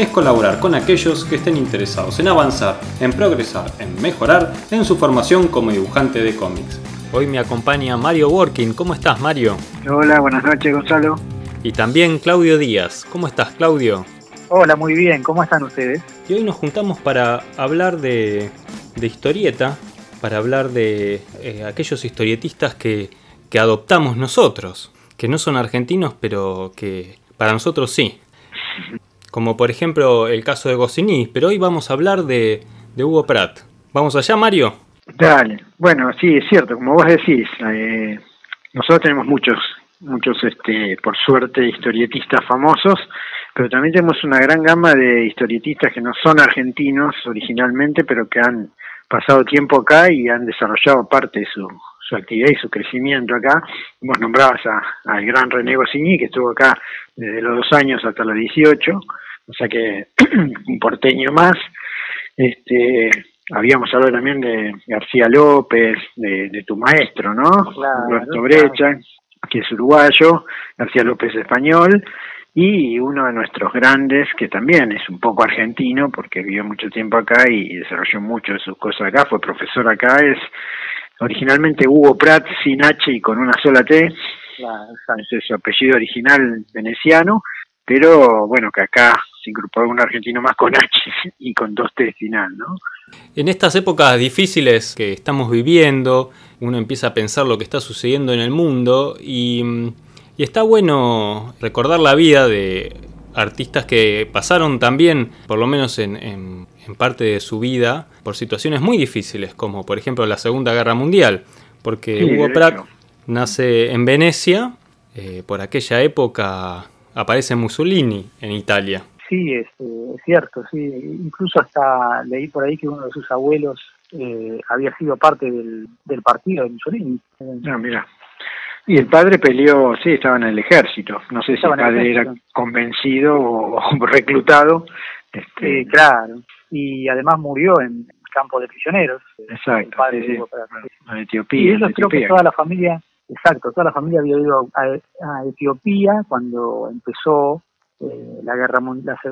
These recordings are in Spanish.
es colaborar con aquellos que estén interesados en avanzar, en progresar, en mejorar en su formación como dibujante de cómics. Hoy me acompaña Mario Working. ¿Cómo estás, Mario? Hola, buenas noches, Gonzalo. Y también Claudio Díaz. ¿Cómo estás, Claudio? Hola, muy bien. ¿Cómo están ustedes? Y hoy nos juntamos para hablar de, historieta, para hablar de eh, aquellos historietistas que, que adoptamos nosotros, que no son argentinos, pero que para nosotros sí. Como por ejemplo el caso de Goscinny, pero hoy vamos a hablar de, de Hugo Pratt. ¿Vamos allá, Mario? Dale. Bueno, sí, es cierto, como vos decís, eh, nosotros tenemos muchos, muchos, este, por suerte, historietistas famosos, pero también tenemos una gran gama de historietistas que no son argentinos originalmente, pero que han pasado tiempo acá y han desarrollado parte de su, su actividad y su crecimiento acá. Vos nombrabas al gran René Goscinny, que estuvo acá desde los dos años hasta los 18, o sea que un porteño más. Este, habíamos hablado también de García López, de, tu maestro, ¿no? Roberto Brecha, que es uruguayo, García López español, y uno de nuestros grandes, que también es un poco argentino, porque vivió mucho tiempo acá y desarrolló mucho de sus cosas acá, fue profesor acá, es originalmente Hugo Pratt sin H y con una sola T, ese es su apellido original veneciano, pero bueno, que acá se incorporó un argentino más con H y con dos T final, ¿no? En estas épocas difíciles que estamos viviendo, uno empieza a pensar lo que está sucediendo en el mundo y, está bueno recordar la vida de artistas que pasaron también, por lo menos en, parte de su vida, por situaciones muy difíciles, como por ejemplo la Segunda Guerra Mundial, porque Hugo Pratt nace en Venecia, eh, por aquella época aparece Mussolini en Italia. Sí, es, cierto, sí. Incluso hasta leí por ahí que uno de sus abuelos eh, había sido parte del, del partido de Mussolini. No, ah, mira. Y el padre peleó, sí, estaba en el ejército. No sé si el padre era convencido o, reclutado. Este, claro. Y además murió en el campo de prisioneros. Exacto. padre sí, En Etiopía. Y ellos creo que toda la familia, exacto, toda la familia había ido a Etiopía cuando empezó eh, la guerra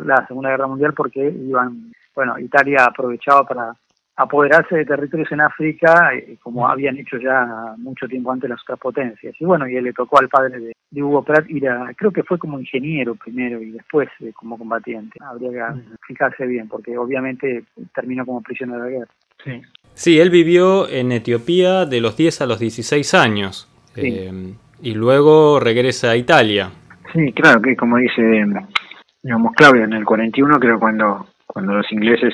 la, segunda guerra mundial porque iban bueno Italia aprovechaba para apoderarse de territorios en África eh, como habían hecho ya mucho tiempo antes las otras potencias. Y bueno y él le tocó al padre de, Hugo Pratt ir a creo que fue como ingeniero primero y después eh, como combatiente. Habría que fijarse bien porque obviamente terminó como prisionero de guerra. Sí. Sí él vivió en Etiopía de los 10 a los 16 años y luego regresa a Italia. Sí, claro, que como dice, digamos, Claudio, en el 41 creo cuando cuando los ingleses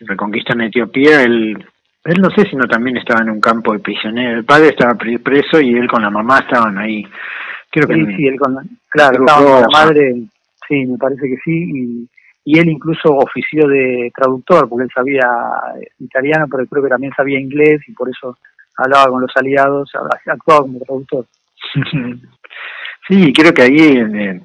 reconquistan Etiopía, él, él no sé si no también estaba en un campo de prisioneros. El padre estaba preso y él con la mamá estaban ahí. Creo que sí, sí, él con la, claro, con la madre, sí, me parece que sí, y, y él incluso ofició de traductor, porque él sabía italiano, pero creo que también sabía inglés y por eso hablaba con los aliados, actuaba como traductor. Sí, creo que ahí él,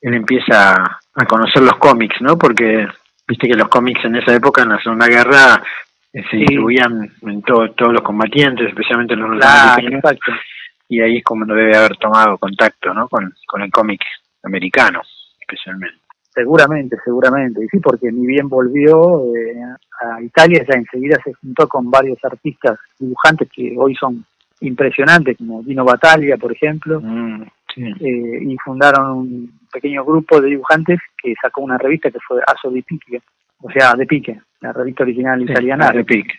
empieza a conocer los cómics, ¿no? Porque viste que los cómics en esa época, en la Segunda Guerra, eh, se distribuían en todos los combatientes, especialmente los norteamericanos. Y ahí es como no debe haber tomado contacto, ¿no? Con, con el cómic americano, especialmente. Seguramente, seguramente. Y sí, porque ni bien volvió eh, a Italia, ya enseguida se juntó con varios artistas dibujantes que hoy son impresionantes, como Dino Battaglia, por ejemplo. Mm. Eh, y fundaron un pequeño grupo de dibujantes que sacó una revista que fue Aso de Pique, o sea, de Pique, la revista original italiana. De Pique,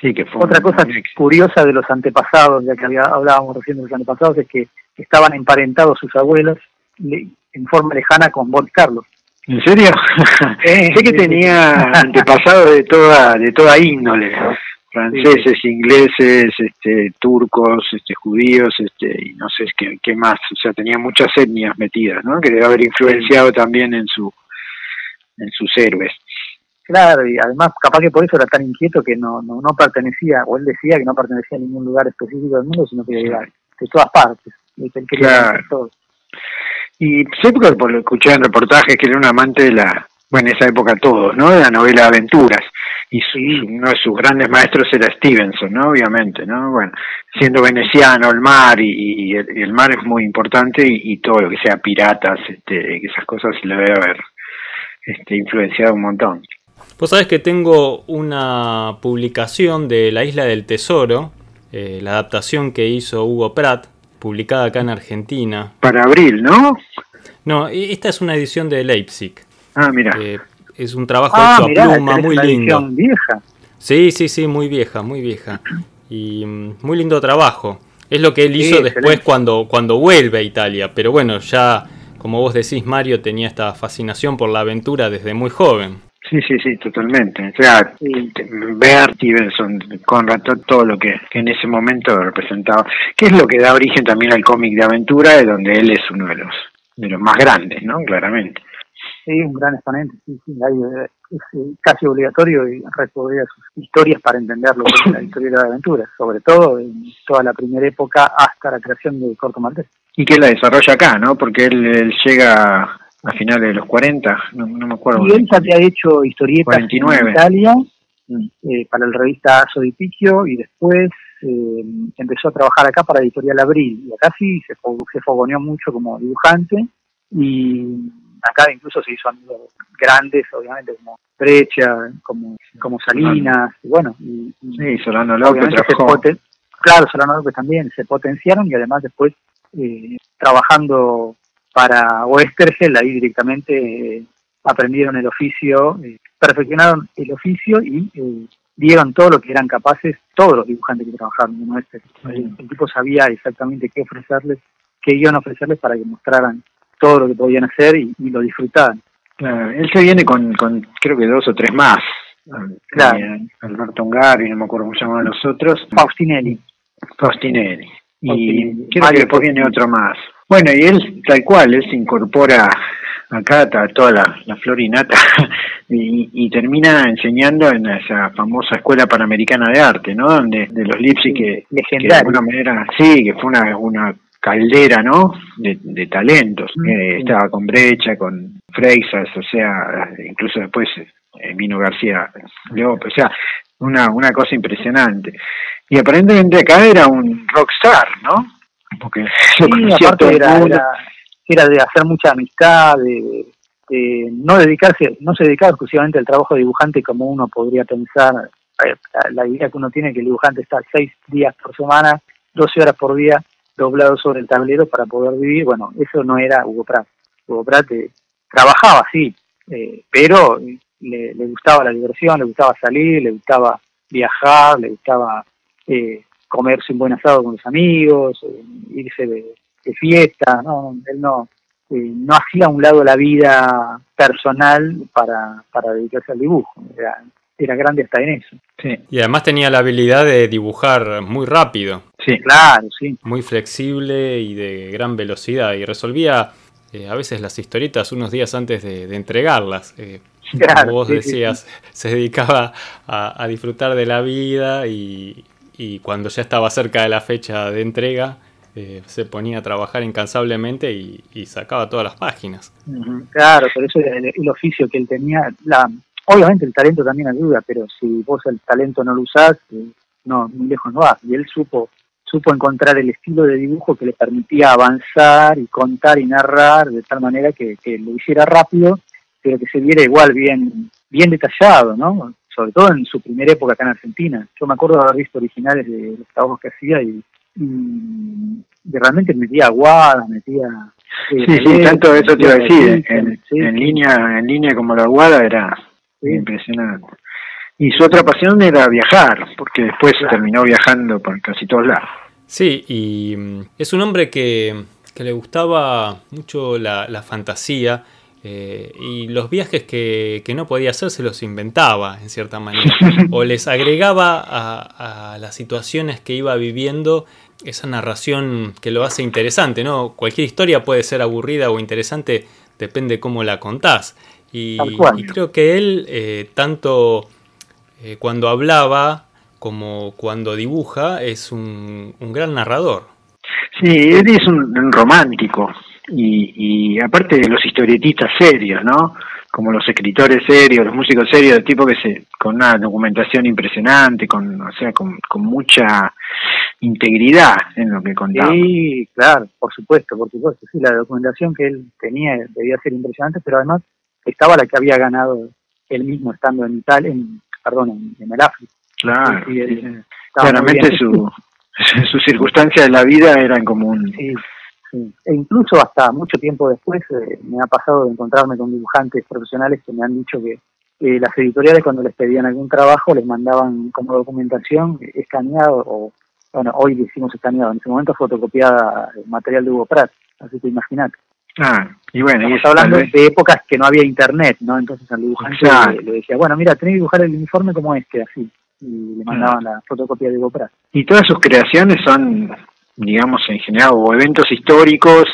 sí. que fue Otra cosa curiosa de los antepasados, ya que había, hablábamos recién de los antepasados, es que estaban emparentados sus abuelos en forma lejana con Bob Carlos. ¿En serio? sé que tenía antepasados de toda, de toda índole franceses, ingleses, este, turcos, este, judíos, este, y no sé qué, qué más, o sea, tenía muchas etnias metidas, ¿no? Que debe haber influenciado también en su en sus héroes. Claro, y además capaz que por eso era tan inquieto que no, no, no pertenecía, o él decía que no pertenecía a ningún lugar específico del mundo, sino que iba de todas partes. claro. Y sé porque lo escuché en reportajes que era un amante de la, bueno, en esa época todos, ¿no? De la novela aventuras. Y uno de sus grandes maestros era Stevenson, ¿no? Obviamente, ¿no? Bueno, siendo veneciano, el mar, y, el, mar es muy importante, y, todo lo que sea piratas, este, esas cosas le debe haber este, influenciado un montón. Vos sabés que tengo una publicación de La Isla del Tesoro, eh, la adaptación que hizo Hugo Pratt, publicada acá en Argentina. Para abril, ¿no? No, esta es una edición de Leipzig. Ah, mira. Eh, es un trabajo ah, hecho a pluma, muy lindo. vieja. Sí, sí, sí, muy vieja, muy vieja. Y mm, muy lindo trabajo. Es lo que él hizo después cuando, cuando vuelve a Italia. Pero bueno, ya, como vos decís, Mario tenía esta fascinación por la aventura desde muy joven. Sí, sí, sí, totalmente. O sea, ver Stevenson, con todo lo que, en ese momento representaba, que es lo que da origen también al cómic de aventura, de donde él es uno de los, de los más grandes, ¿no? Claramente. Sí, un gran exponente, sí, sí, eh, es eh, casi obligatorio recordar sus historias para entender lo que es la historia de la aventura, sobre todo en toda la primera época hasta la creación de Corto Maltés. Y que la desarrolla acá, ¿no? Porque él llega a finales de los 40, no, me acuerdo. Y él ya había hecho historietas en Italia eh, para la revista Aso di Picchio y después eh, empezó a trabajar acá para Editorial Abril. Y acá sí se, se fogoneó mucho como dibujante y acá incluso se hizo amigos grandes, obviamente, como Brecha, como, como Salinas, y bueno. Y, sí, Solano López Claro, Solano López también, se potenciaron y además después eh, trabajando para Westergel, ahí directamente eh, aprendieron el oficio, eh, perfeccionaron el oficio y eh, dieron todo lo que eran capaces todos los dibujantes que trabajaron en Westergel. El, tipo sabía exactamente qué ofrecerles, qué iban a ofrecerles para que mostraran todo lo que podían hacer y, lo disfrutaran. Claro, él se viene con, con creo que dos o tres más. Claro. Alberto Ungari, no me acuerdo cómo se llamaban los otros. Faustinelli. Faustinelli. Y creo que después viene otro más. Bueno, y él, tal cual, él se incorpora acá a toda la, la florinata y, termina enseñando en esa famosa escuela panamericana de arte, ¿no? Donde de los Lipsy que, de alguna manera, sí, que fue una, una caldera, ¿no? De, talentos. Mm, eh, estaba con Brecha, con Freixas, o sea, incluso después eh, vino García López, o sea, una, una cosa impresionante. Y aparentemente acá era un rockstar, ¿no? porque sí, aparte era, era, de hacer mucha amistad, de, no dedicarse, no se dedicaba exclusivamente al trabajo de dibujante como uno podría pensar. Eh, la idea que uno tiene que el dibujante está seis días por semana, 12 horas por día, doblado sobre el tablero para poder vivir. Bueno, eso no era Hugo Pratt. Hugo Pratt eh, trabajaba, sí, eh, pero le, le, gustaba la diversión, le gustaba salir, le gustaba viajar, le gustaba eh, comerse un buen asado con los amigos, eh, irse de, fiesta, ¿no? Él no, eh, no hacía a un lado la vida personal para, para dedicarse al dibujo. Era, era grande hasta en eso. Sí. Y además tenía la habilidad de dibujar muy rápido. Sí, claro, sí. Muy flexible y de gran velocidad. Y resolvía eh, a veces las historietas unos días antes de, entregarlas. como vos decías, se dedicaba a, disfrutar de la vida y, y cuando ya estaba cerca de la fecha de entrega, eh, se ponía a trabajar incansablemente y, sacaba todas las páginas. Claro, por eso el, el, oficio que él tenía, la, obviamente el talento también ayuda, pero si vos el talento no lo usás, eh, no, muy lejos no vas. Y él supo, supo encontrar el estilo de dibujo que le permitía avanzar y contar y narrar de tal manera que, que lo hiciera rápido, pero que se viera igual bien, bien detallado, ¿no? sobre todo en su primera época acá en Argentina. Yo me acuerdo de haber visto originales de los trabajos que hacía y, realmente metía aguadas, metía... Eh, sí, sí, tanto eso te iba a decir, en, línea en línea como la aguada era impresionante. Y su otra pasión era viajar, porque después terminó viajando por casi todos lados. Sí, y mm, es un hombre que, que le gustaba mucho la, la fantasía, eh, y los viajes que, no podía hacer se los inventaba, en cierta manera. O les agregaba a, las situaciones que iba viviendo esa narración que lo hace interesante, ¿no? Cualquier historia puede ser aburrida o interesante, depende cómo la contás. Y, creo que él, eh, tanto eh, cuando hablaba como cuando dibuja, es un, gran narrador. Sí, él es un, romántico y, y aparte de los historietistas serios, ¿no? como los escritores serios, los músicos serios, de tipo que se, con una documentación impresionante, con, o sea, con, con mucha integridad en lo que contaba. Sí, claro, por supuesto, por supuesto. Sí, la documentación que él tenía debía ser impresionante, pero además estaba la que había ganado él mismo estando en Italia, en, perdón, en, el África. Claro, claramente su, su circunstancia de la vida eran como un... E incluso hasta mucho tiempo después eh, me ha pasado de encontrarme con dibujantes profesionales que me han dicho que las editoriales cuando les pedían algún trabajo les mandaban como documentación escaneado o, bueno, hoy decimos escaneado, en ese momento fotocopiada material de Hugo Pratt, así que imagínate. Ah, y bueno, Estamos hablando de épocas que no había internet, ¿no? Entonces al dibujante le, decía, bueno, mira, tenés que dibujar el uniforme como este, así. Y le mandaban la fotocopia de Hugo Pratt. Y todas sus creaciones son digamos, en general, o eventos históricos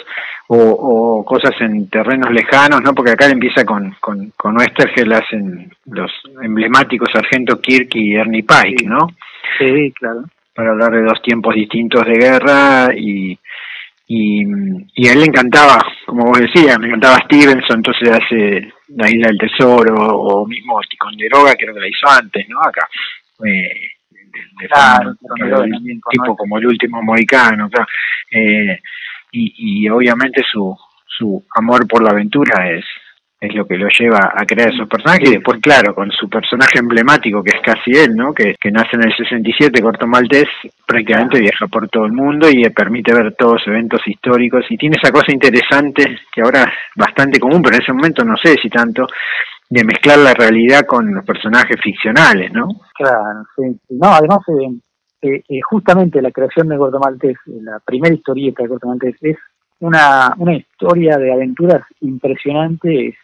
o, cosas en terrenos lejanos, ¿no? Porque acá empieza con, con, con Westergel hacen los emblemáticos Sargento Kirk y Ernie Pike, ¿no? Sí, claro. Para hablar de dos tiempos distintos de guerra y, y, y a él le encantaba, como vos decías, me encantaba Stevenson, entonces hace La Isla del Tesoro o mismo Ticonderoga, creo que la hizo antes, ¿no? Acá. Eh, tipo como el último mohicano, eh, y, y obviamente su, su amor por la aventura es es lo que lo lleva a crear esos personajes. Y después claro con su personaje emblemático que es casi él no que, que nace en el 67 corto maltés prácticamente viaja por todo el mundo y permite ver todos los eventos históricos. Y tiene esa cosa interesante que ahora es bastante común pero en ese momento no sé si tanto de mezclar la realidad con los personajes ficcionales, ¿no? Claro, sí. No, además, eh, eh, eh, justamente la creación de Gordo Maltés, la primera historieta de Gordo Maltés, es una, una historia de aventuras impresionante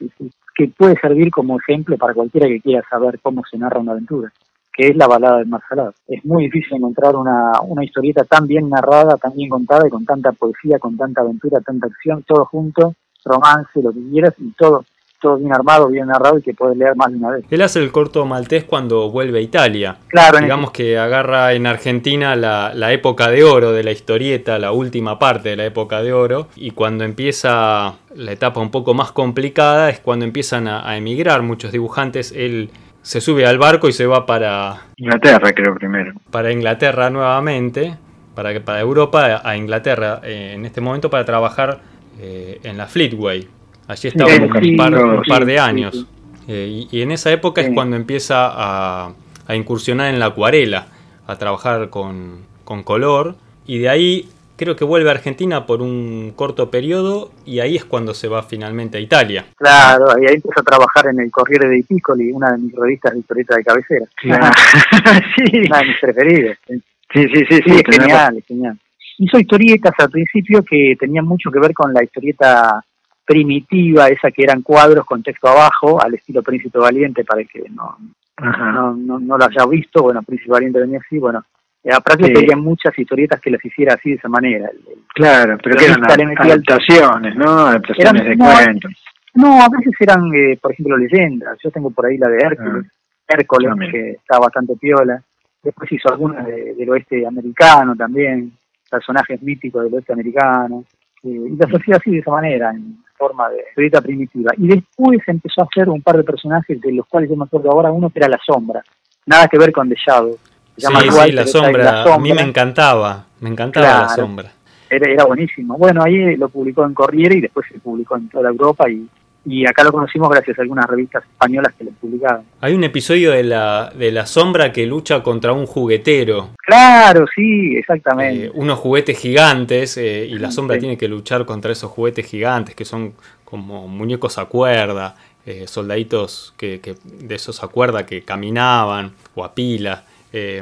que puede servir como ejemplo para cualquiera que quiera saber cómo se narra una aventura, que es la balada del Mar Es muy difícil encontrar una, una historieta tan bien narrada, tan bien contada y con tanta poesía, con tanta aventura, tanta acción, todo junto, romance, lo que quieras y todo todo bien armado, bien narrado y que puedes leer más de una vez. Él hace el corto maltés cuando vuelve a Italia. Claro. Digamos que agarra en Argentina la, época de oro de la historieta, la última parte de la época de oro, y cuando empieza la etapa un poco más complicada es cuando empiezan a, emigrar muchos dibujantes. Él se sube al barco y se va para... Inglaterra, creo primero. Para Inglaterra nuevamente, para, para Europa, a Inglaterra eh, en este momento para trabajar eh, en la Fleetway Allí estaba un, par, de años. Eh, y, en esa época es cuando empieza a, incursionar en la acuarela, a trabajar con, color. Y de ahí creo que vuelve a Argentina por un corto periodo y ahí es cuando se va finalmente a Italia. Claro, y ahí empieza a trabajar en el Corriere dei Piccoli, una de mis revistas de historieta de cabecera. sí. Una de mis preferidas. Sí, sí, sí, sí. genial, genial. Hizo historietas al principio que tenían mucho que ver con la historieta primitiva, esa que eran cuadros con texto abajo, al estilo Príncipe Valiente, para el que no, no, no, lo haya visto, bueno, Príncipe Valiente venía así, bueno, eh, aparte sí. muchas historietas que las hiciera así de esa manera. claro, pero que eran adaptaciones, ¿no? Adaptaciones de cuentos. No, a veces eran, eh, por ejemplo, leyendas. Yo tengo por ahí la de Hércules, ah, Hércules, que está bastante piola. Después hizo algunas del oeste americano también, personajes míticos del oeste americano. Eh, y las hacía así de esa manera, en, forma de historieta primitiva. Y después empezó a hacer un par de personajes de los cuales yo me acuerdo ahora, uno que era La Sombra, nada que ver con The Shadow. sí, sí, la, sombra. a mí me encantaba, me encantaba La Sombra. Era, era buenísimo. Bueno, ahí lo publicó en Corriere y después se publicó en toda Europa y y acá lo conocimos gracias a algunas revistas españolas que lo publicaban. Hay un episodio de la, de la sombra que lucha contra un juguetero. Claro, sí, exactamente. Eh, unos juguetes gigantes eh, y la sombra tiene que luchar contra esos juguetes gigantes que son como muñecos a cuerda, eh, soldaditos que, que, de esos a cuerda que caminaban o a pila. Eh,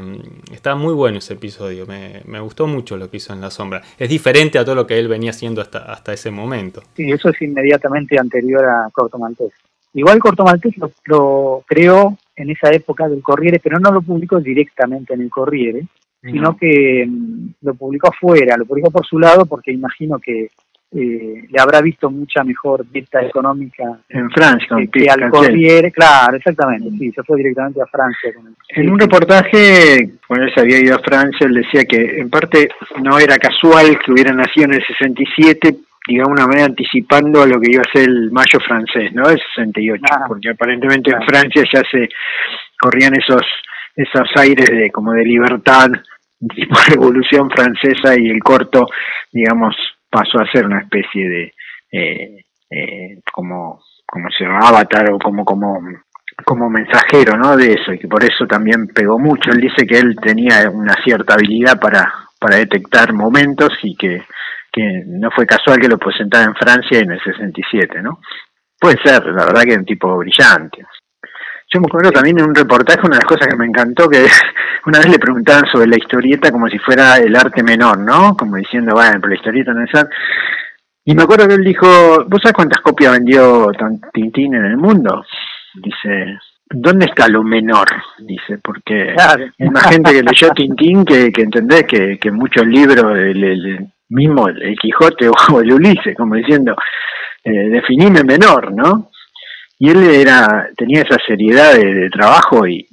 está muy bueno ese episodio, me, gustó mucho lo que hizo en La Sombra. Es diferente a todo lo que él venía haciendo hasta, hasta ese momento. Sí, eso es inmediatamente anterior a Corto Maltés. Igual Corto Maltés lo, creó en esa época del Corriere, pero no lo publicó directamente en el Corriere, sino que mm, lo publicó afuera, lo publicó por su lado porque imagino que eh, le habrá visto mucha mejor vista económica en Francia que, al Corriere, claro, exactamente, sí, se fue directamente a Francia. en un reportaje, cuando él se había ido a Francia, él decía que en parte no era casual que hubiera nacido en el 67, digamos una manera anticipando a lo que iba a ser el mayo francés, ¿no? El 68, ah. porque aparentemente en Francia ya se corrían esos esos aires de como de libertad tipo revolución francesa y el corto digamos pasó a ser una especie de eh, eh, como como se llama avatar o como como como mensajero no de eso y que por eso también pegó mucho. Él dice que él tenía una cierta habilidad para para detectar momentos y que, que no fue casual que lo presentara en Francia en el 67 no puede ser la verdad que es un tipo brillante yo me acuerdo también en un reportaje, una de las cosas que me encantó, que una vez le preguntaban sobre la historieta como si fuera el arte menor, ¿no? Como diciendo, bueno, pero la historieta no es arte. Y me acuerdo que él dijo, ¿vos sabés cuántas copias vendió Tintín en el mundo? Dice, ¿dónde está lo menor? Dice, porque hay una gente que leyó Tintín que, que entendés que, que muchos libros, el, mismo el Quijote o el Ulises, como diciendo, eh, definime menor, ¿no? Y él era tenía esa seriedad de, trabajo y,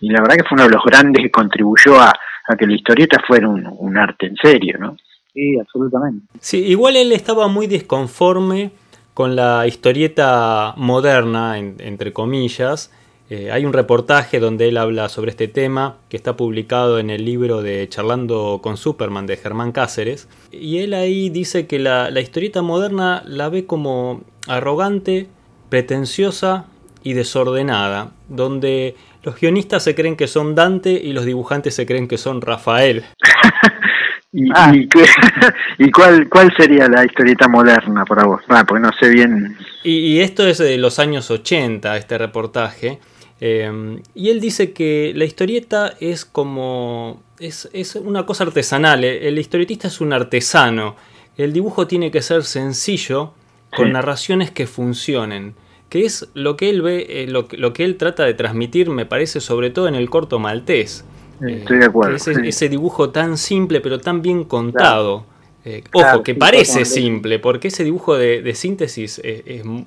y la verdad que fue uno de los grandes que contribuyó a, que la historieta fuera un, arte en serio, ¿no? Sí, absolutamente. Sí, igual él estaba muy desconforme con la historieta moderna, entre comillas. Eh, hay un reportaje donde él habla sobre este tema que está publicado en el libro de Charlando con Superman de Germán Cáceres. Y él ahí dice que la, la historieta moderna la ve como arrogante pretenciosa y desordenada, donde los guionistas se creen que son Dante y los dibujantes se creen que son Rafael. ¿Y, ah. y, cuál, cuál sería la historieta moderna para vos? Ah, porque no sé bien. Y, esto es de los años 80, este reportaje. Eh, y él dice que la historieta es como. Es, es una cosa artesanal. El historietista es un artesano. El dibujo tiene que ser sencillo con narraciones que funcionen, que es lo que él ve, eh, lo, lo, que él trata de transmitir, me parece, sobre todo en el corto maltés. Estoy de acuerdo. Ese, dibujo tan simple pero tan bien contado. Eh, ojo, que parece simple, porque ese dibujo de, síntesis es,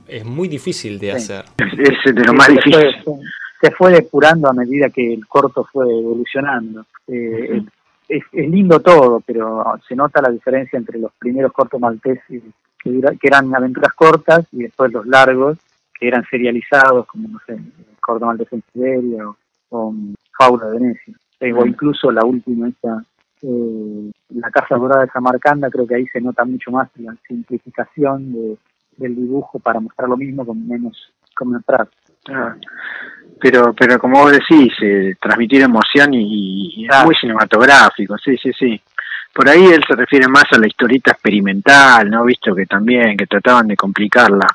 es, muy difícil de hacer. Es de lo más difícil. Se fue, depurando a medida que el corto fue evolucionando. Eh, es, lindo todo, pero se nota la diferencia entre los primeros cortos malteses que, eran aventuras cortas y después los largos, que eran serializados, como, no sé, Córdoba de Siberia o, o Fauna de Venecia. Eh, o incluso la última, esta, eh, La Casa Dorada de Samarcanda, creo que ahí se nota mucho más la simplificación de, del dibujo para mostrar lo mismo con menos, con menos ah, pero, pero como vos decís, eh, transmitir emoción y, es muy cinematográfico, sí, sí, sí por ahí él se refiere más a la historieta experimental, ¿no? Visto que también, que trataban de complicarla.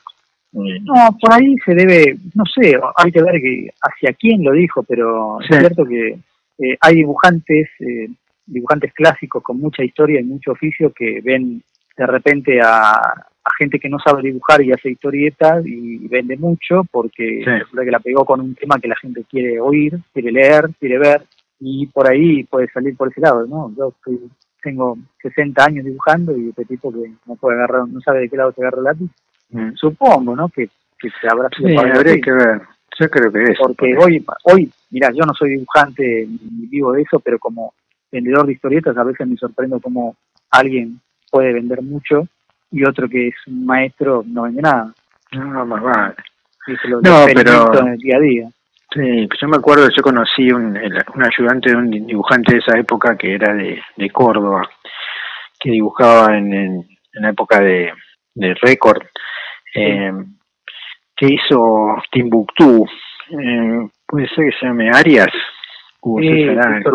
No, por ahí se debe, no sé, hay que ver que hacia quién lo dijo, pero es cierto que eh, hay dibujantes, eh, dibujantes clásicos con mucha historia y mucho oficio que ven de repente a, gente que no sabe dibujar y hace historietas y vende mucho porque sí. que la pegó con un tema que la gente quiere oír, quiere leer, quiere ver y por ahí puede salir por ese lado, ¿no? Yo estoy tengo 60 años dibujando y este tipo que no puede agarrar, no sabe de qué lado se agarra el lápiz, mm. supongo, ¿no? Que, que se habrá sido sí, habría que ver. Yo creo que es. Porque hoy, hoy, mira, yo no soy dibujante ni vivo de eso, pero como vendedor de historietas a veces me sorprendo cómo alguien puede vender mucho y otro que es un maestro no vende nada. No, más vale. no, pero en el día a día. Sí, pues yo me acuerdo, yo conocí un, un ayudante de un dibujante de esa época que era de, de Córdoba, que dibujaba en, en, la época de, de Record, eh, que hizo Timbuktu, eh, puede ser que se llame Arias, Víctor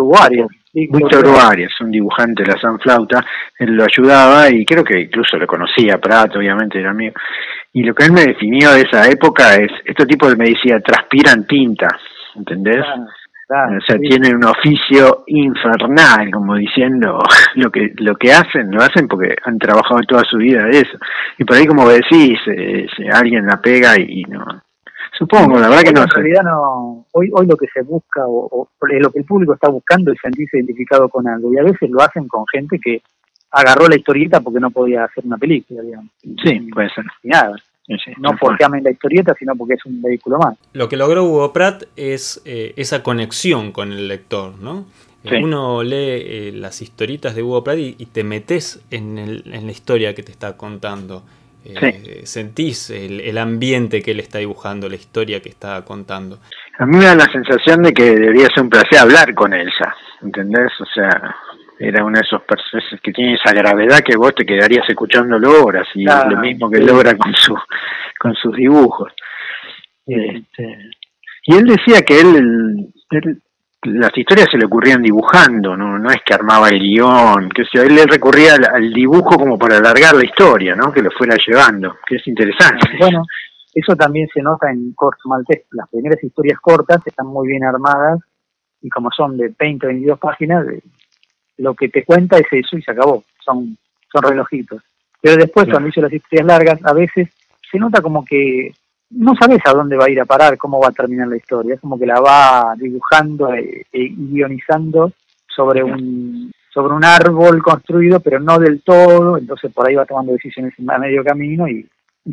Víctor Arias, un dibujante de la Sanflauta, él lo ayudaba y creo que incluso lo conocía, Prato, obviamente era amigo. Y lo que él me definió de esa época es, este tipo me decía, transpiran tinta, ¿entendés? o sea, tienen un oficio infernal, como diciendo lo que lo que hacen, lo hacen porque han trabajado toda su vida de eso. Y por ahí, como decís, eh, alguien la pega y, no. Supongo, la verdad que no. En realidad no. Hoy, hoy lo que se busca o, lo que el público está buscando es sentirse identificado con algo y a veces lo hacen con gente que agarró la historieta porque no podía hacer una película, digamos. Sí, puede ser. Y nada. no porque amen la historieta, sino porque es un vehículo más. Lo que logró Hugo Pratt es eh, esa conexión con el lector, ¿no? Uno lee eh, las historietas de Hugo Pratt y, te metes en, en, la historia que te está contando. Eh, sentís el, ambiente que él está dibujando, la historia que está contando. A mí me da la sensación de que debería ser un placer hablar con él ya, ¿entendés? O sea, era uno de esos personajes que tiene esa gravedad que vos te quedarías escuchándolo horas y lo mismo que logra con su con sus dibujos. Este, y él decía que él, él las historias se le ocurrían dibujando, no, no es que armaba el guion, que sea, él le recurría al, dibujo como para alargar la historia, ¿no? Que lo fuera llevando, que es interesante. Bueno, eso también se nota en Corto Maltés. Las primeras historias cortas están muy bien armadas y como son de 20 o 22 páginas, lo que te cuenta es eso y se acabó. Son, son relojitos. Pero después, cuando hizo las historias largas, a veces se nota como que no sabes a dónde va a ir a parar, cómo va a terminar la historia. Es como que la va dibujando e, e guionizando sobre un sobre un árbol construido, pero no del todo, entonces por ahí va tomando decisiones a medio camino y,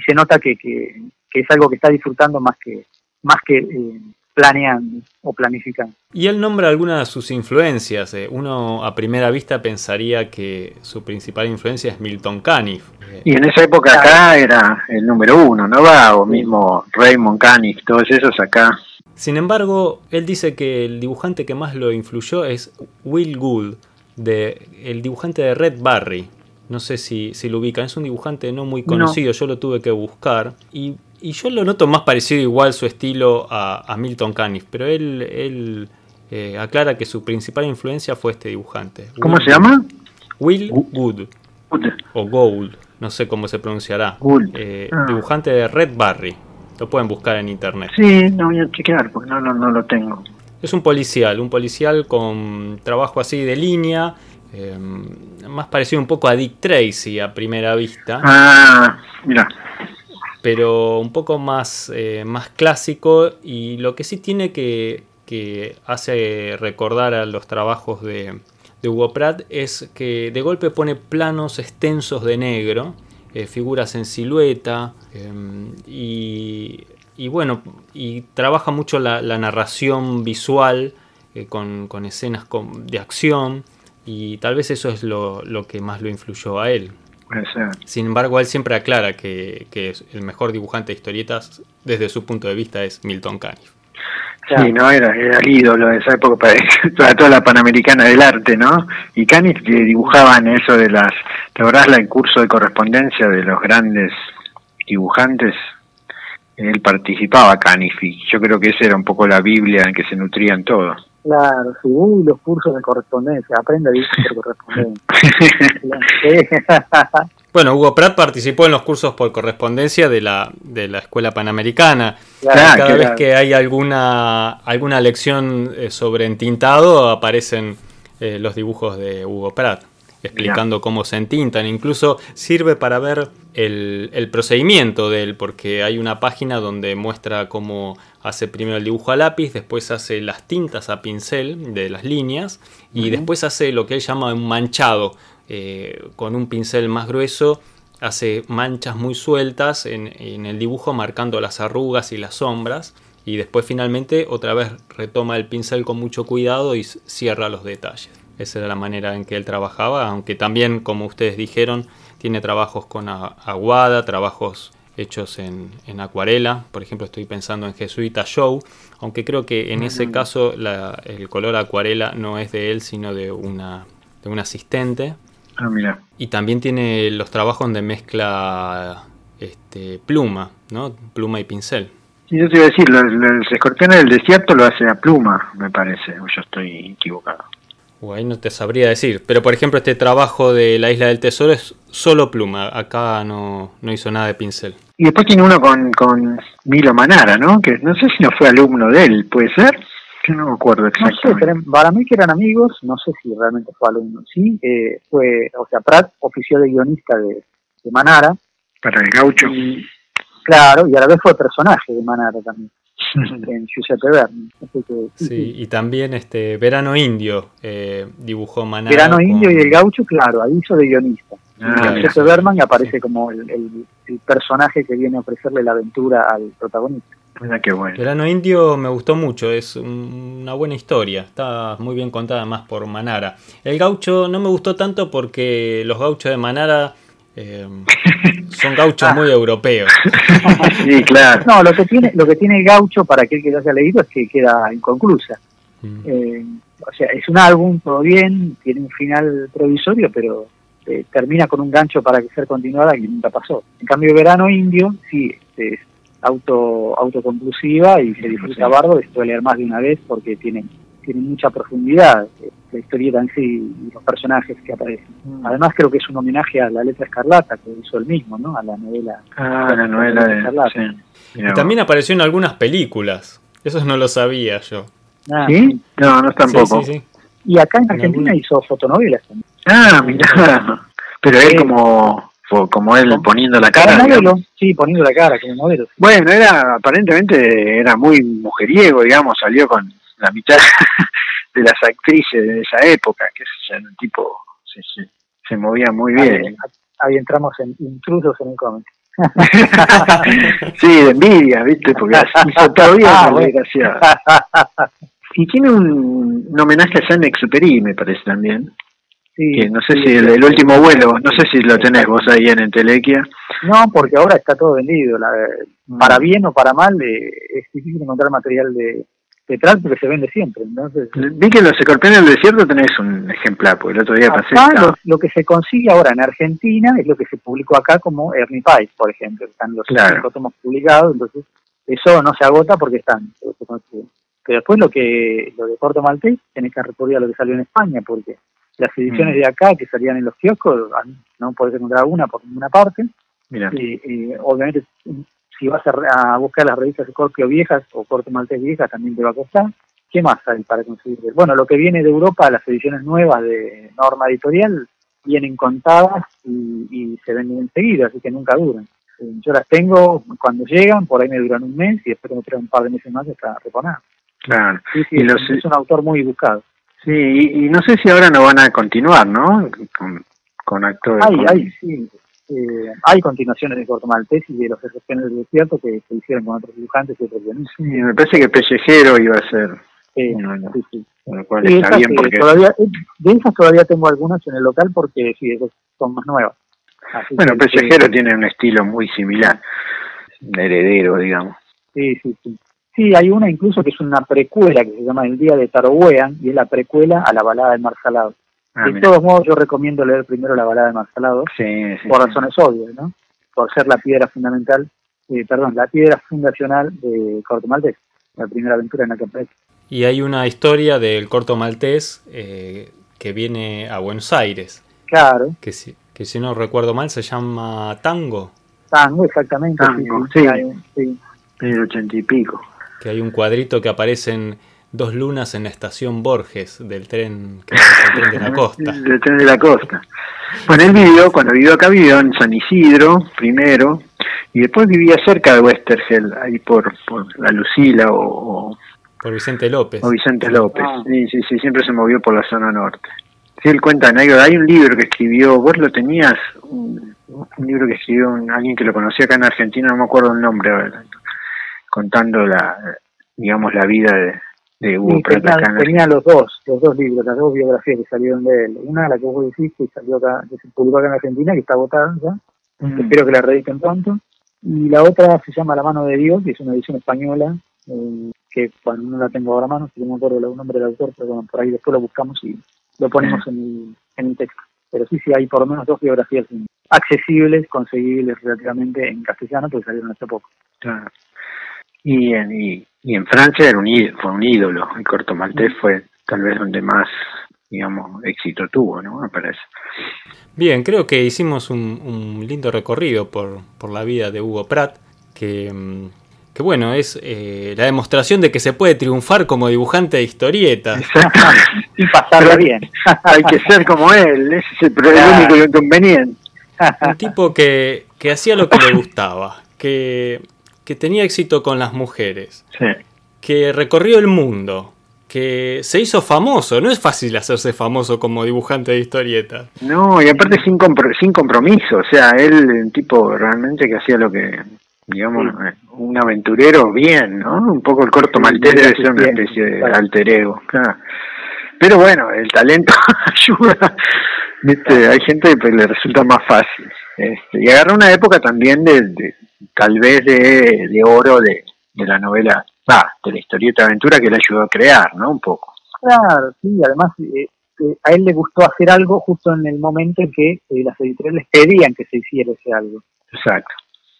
se nota que, que, es algo que está disfrutando más que más que eh, planeando o planificando. Y él nombra algunas de sus influencias. Eh. Uno a primera vista pensaría que su principal influencia es Milton Caniff. Y en esa época acá era el número uno, ¿no va? O mismo Raymond Caniff, todos esos acá. Sin embargo, él dice que el dibujante que más lo influyó es Will Gould, de, el dibujante de Red Barry. No sé si, si lo ubican, es un dibujante no muy conocido, yo lo tuve que buscar. Y y yo lo noto más parecido igual su estilo a, Milton Caniff, pero él, él eh, aclara que su principal influencia fue este dibujante. ¿Cómo se llama? Will Good. O Gould, no sé cómo se pronunciará. Eh, ah. Dibujante de Red Barry. Lo pueden buscar en internet. Sí, no voy a chequear porque no, no, no lo tengo. Es un policial, un policial con trabajo así de línea, eh, más parecido un poco a Dick Tracy a primera vista. Ah, mira pero un poco más, eh, más clásico y lo que sí tiene que, que hace recordar a los trabajos de, de, Hugo Pratt es que de golpe pone planos extensos de negro, eh, figuras en silueta em, y, bueno, y trabaja mucho la, narración visual eh, con, con, escenas de acción y tal vez eso es lo, lo que más lo influyó a él. Sin embargo, él siempre aclara que, el mejor dibujante de historietas, desde su punto de vista, es Milton Caniff. Sí, no, era, el ídolo de esa época para, toda la panamericana del arte, ¿no? Y Caniff dibujaban eso de las, ¿te acordás el curso de correspondencia de los grandes dibujantes? Él participaba Caniff y yo creo que esa era un poco la Biblia en que se nutrían todos. Claro, sí, los cursos de correspondencia, aprende a dibujar por correspondencia. bueno, Hugo Pratt participó en los cursos por correspondencia de la, de la Escuela Panamericana. Cada vez que hay alguna, alguna lección eh, sobre entintado, aparecen eh, los dibujos de Hugo Pratt explicando cómo se entintan. Incluso sirve para ver el, el, procedimiento de él, porque hay una página donde muestra cómo hace primero el dibujo a lápiz, después hace las tintas a pincel de las líneas y después hace lo que él llama un manchado eh, con un pincel más grueso. Hace manchas muy sueltas en, en el dibujo marcando las arrugas y las sombras y después finalmente otra vez retoma el pincel con mucho cuidado y cierra los detalles. Esa era la manera en que él trabajaba, aunque también, como ustedes dijeron, tiene trabajos con aguada, trabajos hechos en, acuarela. Por ejemplo, estoy pensando en Jesuita Show, aunque creo que en ese caso el color acuarela no es de él, sino de una, de un asistente. Ah, mira. Y también tiene los trabajos de mezcla este, pluma, ¿no? Pluma y pincel. Y yo te iba a decir, los, los escorpiones del desierto lo hace a pluma, me parece, o yo estoy equivocado. O ahí no te sabría decir. Pero por ejemplo, este trabajo de la Isla del Tesoro es solo pluma. Acá no, no hizo nada de pincel. Y después tiene uno con, con Milo Manara, ¿no? Que no sé si no fue alumno de él, ¿puede ser? Que no me acuerdo exactamente. No sé, para mí que eran amigos, no sé si realmente fue alumno. Sí, eh, fue, o sea, Pratt ofició de guionista de, Manara. Para el gaucho. claro, y a la vez fue personaje de Manara también. en Giuseppe Verni. sí, y también este Verano Indio eh, dibujó Manara. Verano Indio y el gaucho, claro, ahí hizo de guionista. Ah, Giuseppe Berman aparece como el, el, personaje que viene a ofrecerle la aventura al protagonista. Mira qué bueno. Verano Indio me gustó mucho, es una buena historia, está muy bien contada más por Manara. El gaucho no me gustó tanto porque los gauchos de Manara eh, son gauchos muy europeos. sí, claro. No, lo que tiene, lo que tiene el gaucho, para aquel que lo haya leído, es que queda inconclusa. Mm. Eh, o sea, es un álbum, todo bien, tiene un final provisorio, pero eh, termina con un gancho para que sea continuada y nunca pasó. En cambio, Verano Indio, sí, es auto autoconclusiva y se disfruta bardo, se puede leer más de una vez porque tiene, tiene mucha profundidad la historieta en sí y los personajes que aparecen. Mm. Además creo que es un homenaje a la letra escarlata que hizo el mismo, ¿no? A la novela. Ah, la novela de escarlata. Y también apareció en algunas películas. Eso no lo sabía yo. Ah, ¿Sí? No, no tampoco. Sí, y acá en Argentina hizo fotonovelas también. Ah, mira. Pero él como como él poniendo la cara. sí, poniendo la cara como modelo. Bueno, era aparentemente era muy mujeriego, digamos, salió con la mitad de las actrices de esa época, que es el tipo se, se, movía muy bien. Ahí, entramos en intrusos en el cómic. sí, de envidia, ¿viste? Porque hizo bien, ah, Y tiene un, homenaje a San Exupéry, me parece también. Sí, no sé si el, último vuelo, no sé si lo tenés vos ahí en Entelequia. No, porque ahora está todo vendido. La, para bien o para mal, eh, es difícil encontrar material de, detrás porque se vende siempre. Entonces, Vi que los escorpiones del desierto tenés un ejemplar, porque el otro día pasé. lo, que se consigue ahora en Argentina es lo que se publicó acá como Ernie Pais, por ejemplo. Están los claro. tomos publicados, entonces eso no se agota porque están. Pero después lo que lo de Corto Maltés tenés que recurrir a lo que salió en España, porque las ediciones mm. de acá que salían en los kioscos no podés encontrar una por ninguna parte. Mira. y obviamente si vas a, buscar las revistas Scorpio viejas o Corte Maltés viejas, también te va a costar. ¿Qué más hay para conseguir? Bueno, lo que viene de Europa, las ediciones nuevas de norma editorial, vienen contadas y, se venden enseguida, así que nunca duran. Eh, yo las tengo cuando llegan, por ahí me duran un mes y después me traen un par de meses más está reponada. Claro. Sí, sí, es, un autor muy buscado. Sí, y, no sé si ahora no van a continuar, ¿no? Con, con actores. Ay, ay, sí. Eh, hay continuaciones de Corto Maltés y de los excepciones del desierto que se hicieron con otros dibujantes y otros guionistas. Sí, me parece que Pellejero iba a ser. Sí, sí, sí. Con lo cual está bien porque... Todavía, eh, de esas todavía tengo algunas en el local porque sí, son más nuevas. bueno, Pellejero tiene un estilo muy similar, heredero, digamos. Sí, sí, sí. Sí, hay una incluso que es una precuela que se llama El Día de Tarowean y es la precuela a la balada del Mar Salado. Ah, de todos modos, yo recomiendo leer primero la balada de Marcelado, por razones obvias, ¿no? Por ser la piedra fundamental, eh, perdón, la piedra fundacional de Corto Maltés, la primera aventura en la que aparece. Y hay una historia del Corto Maltés eh, que viene a Buenos Aires. Claro. Que si, que si no recuerdo mal se llama Tango. Tango, exactamente. Tango, sí. sí, sí. ochenta y pico. Que hay un cuadrito que aparece en dos lunas en la estación Borges del tren, que el tren de la costa. del tren de la costa. Bueno, él vivió, cuando vivió acá, vivió en San Isidro primero, y después vivía cerca de Westergel, ahí por, por la Lucila o, Por Vicente López. O Vicente López, ah. sí, sí, sí, siempre se movió por la zona norte. Sí, él cuenta hay un libro que escribió, vos lo tenías, un, libro que escribió alguien que lo conocía acá en Argentina, no me acuerdo el nombre, contando la, digamos, la vida de, tenía, los dos, los dos libros, las dos biografías que salieron de él. Una, la que vos decís, que salió acá, que se publicó acá en Argentina, que está agotada ya. Mm. Espero que la reediten pronto. Y la otra se llama La mano de Dios, que es una edición española, eh, que bueno, no la tengo ahora a mano, si no me acuerdo el nombre del autor, pero bueno, por ahí después lo buscamos y lo ponemos en, el, en el texto. Pero sí, sí, hay por lo menos dos biografías accesibles, conseguibles relativamente en castellano, porque salieron hace poco. Claro. Y en, y, en Francia era un, fue un ídolo. El corto maltés fue tal vez donde más, digamos, éxito tuvo, ¿no? Me parece. Bien, creo que hicimos un, lindo recorrido por, por, la vida de Hugo Pratt, que, mm, que bueno, es eh, la demostración de que se puede triunfar como dibujante de historietas. y pasarla bien. Hay que ser como él, ese es el, único inconveniente. Un tipo que, que hacía lo que le gustaba, que que tenía éxito con las mujeres, que recorrió el mundo, que se hizo famoso. No es fácil hacerse famoso como dibujante de historietas. No, y aparte sin, sin compromiso. O sea, él, un tipo realmente que hacía lo que, digamos, eh, un aventurero bien, ¿no? Un poco el corto maltés debe ser una especie de alter ego. Pero bueno, el talento ayuda. ¿Viste? Hay gente que le resulta más fácil. Este, y agarra una época también de, tal vez de, de oro de, de la novela de la historieta aventura que le ayudó a crear, ¿no? Un poco. Claro, sí, además eh, eh, a él le gustó hacer algo justo en el momento en que eh, las editoriales pedían que se hiciera ese algo. Exacto.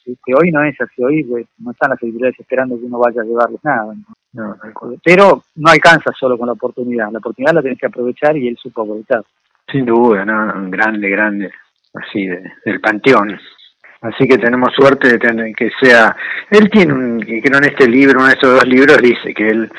Que hoy no es así, hoy pues, no están las editoriales esperando que uno vaya a llevarles nada. ¿no? pero no alcanza solo con la oportunidad, la oportunidad la tienes que aprovechar y él supo aprovechar. Sin duda, ¿no? grande, grande, así, del panteón. Así que tenemos suerte de tener que sea. Él tiene, un, creo en este libro, uno de estos dos libros, dice que él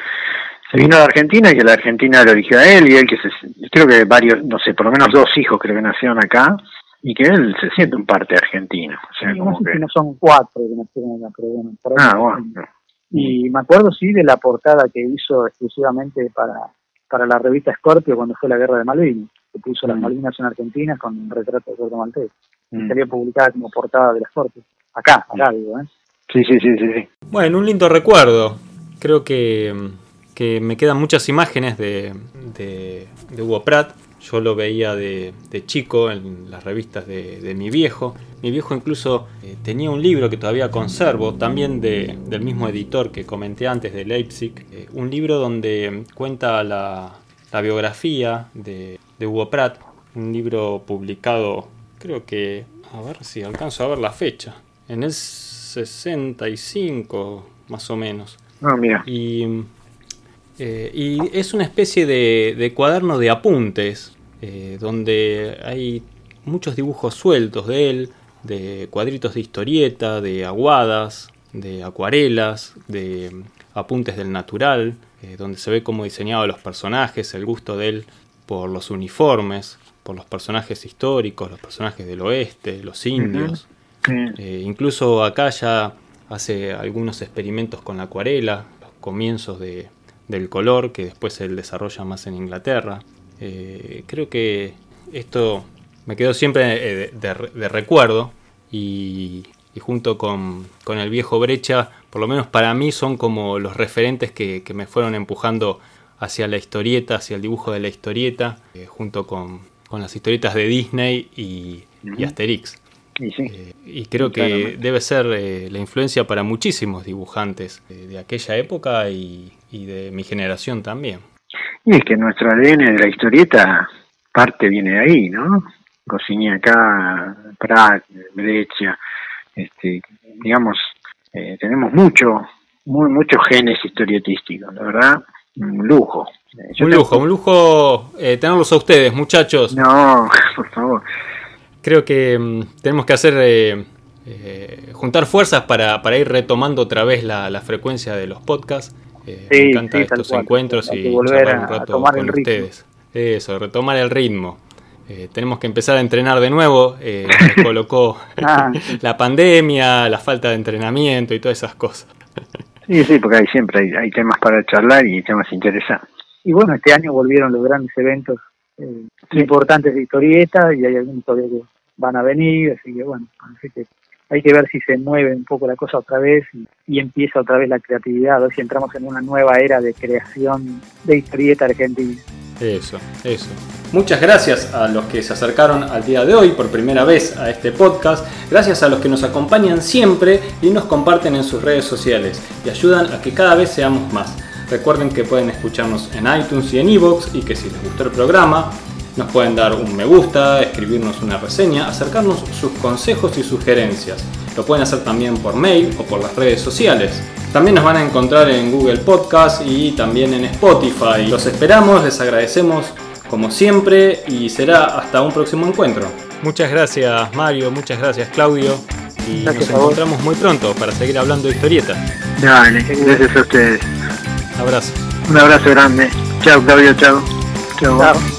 se vino de Argentina y que la Argentina lo eligió a él y él que se, creo que varios, no sé, por lo menos dos hijos creo que nacieron acá y que él se siente un parte argentino. O sea, como que... no son cuatro que nacieron acá, pero bueno. ah, bueno. Y me acuerdo, sí, de la portada que hizo exclusivamente para, para la revista Scorpio cuando fue la guerra de Malvinas, que puso las. Malvinas en Argentina con un retrato de Puerto Maltés mm. sería publicada como portada de las cortes. Acá, acá digo, ¿eh? Sí, sí, sí, sí, Bueno, un lindo recuerdo. Creo que, que me quedan muchas imágenes de, de, Hugo Pratt. Yo lo veía de, de chico en las revistas de, mi viejo. Mi viejo incluso eh, tenía un libro que todavía conservo, también del mismo editor que comenté antes, de Leipzig. Eh, un libro donde cuenta la, la biografía de, de Hugo Pratt. Un libro publicado creo que, a ver si alcanzo a ver la fecha, en el 65 más o menos. Ah, mira. Y, eh, y es una especie de, cuaderno de apuntes, eh, donde hay muchos dibujos sueltos de él, de cuadritos de historieta, de aguadas, de acuarelas, de apuntes del natural, eh, donde se ve cómo diseñaba los personajes, el gusto de él por los uniformes, por los personajes históricos, los personajes del oeste, los indios. Eh, incluso acá ya hace algunos experimentos con la acuarela, los comienzos de, del color, que después él desarrolla más en Inglaterra. Eh, creo que esto me quedó siempre de, recuerdo y, junto con, el viejo Brecha, por lo menos para mí son como los referentes que, me fueron empujando hacia la historieta, hacia el dibujo de la historieta, junto con, con las historietas de Disney y, Asterix. Eh, y, creo que debe ser eh, la influencia para muchísimos dibujantes de aquella época y, de mi generación también. Y es que nuestro ADN de la historieta parte viene de ahí, ¿no? Cociné acá, Prat, Brecha, este, digamos, eh, tenemos mucho, muy, muchos genes historietísticos, la verdad, un lujo un lujo, un lujo eh, tenerlos a ustedes, muchachos. No, por favor. Creo que mm, tenemos que hacer eh, eh, juntar fuerzas para, ir retomando otra vez la, frecuencia de los podcasts. me encantan estos encuentros y volver un rato con ustedes. Eso, retomar el ritmo. Tenemos que empezar a entrenar de nuevo. nos colocó ah, la pandemia, la falta de entrenamiento y todas esas cosas. Sí, sí, porque hay, siempre hay, hay temas para charlar y temas interesantes. Y bueno, este año volvieron los grandes eventos eh, importantes de historieta y hay algunos todavía que van a venir, así que bueno, así que hay que ver si se mueve un poco la cosa otra vez y, empieza otra vez la creatividad, a ver si entramos en una nueva era de creación de historieta argentina. Eso, eso. Muchas gracias a los que se acercaron al día de hoy por primera vez a este podcast. Gracias a los que nos acompañan siempre y nos comparten en sus redes sociales y ayudan a que cada vez seamos más. Recuerden que pueden escucharnos en iTunes y en iVoox y que si les gustó el programa nos pueden dar un me gusta, escribirnos una reseña, acercarnos sus consejos y sugerencias. Lo pueden hacer también por mail o por las redes sociales. También nos van a encontrar en Google Podcast y también en Spotify. Los esperamos, les agradecemos como siempre y será hasta un próximo encuentro. Muchas gracias Mario, muchas gracias Claudio y nos encontramos muy pronto para seguir hablando de historietas. Dale, gracias a ustedes. Abrazo. Un abrazo grande. Chao, Claudio, chao. Chao.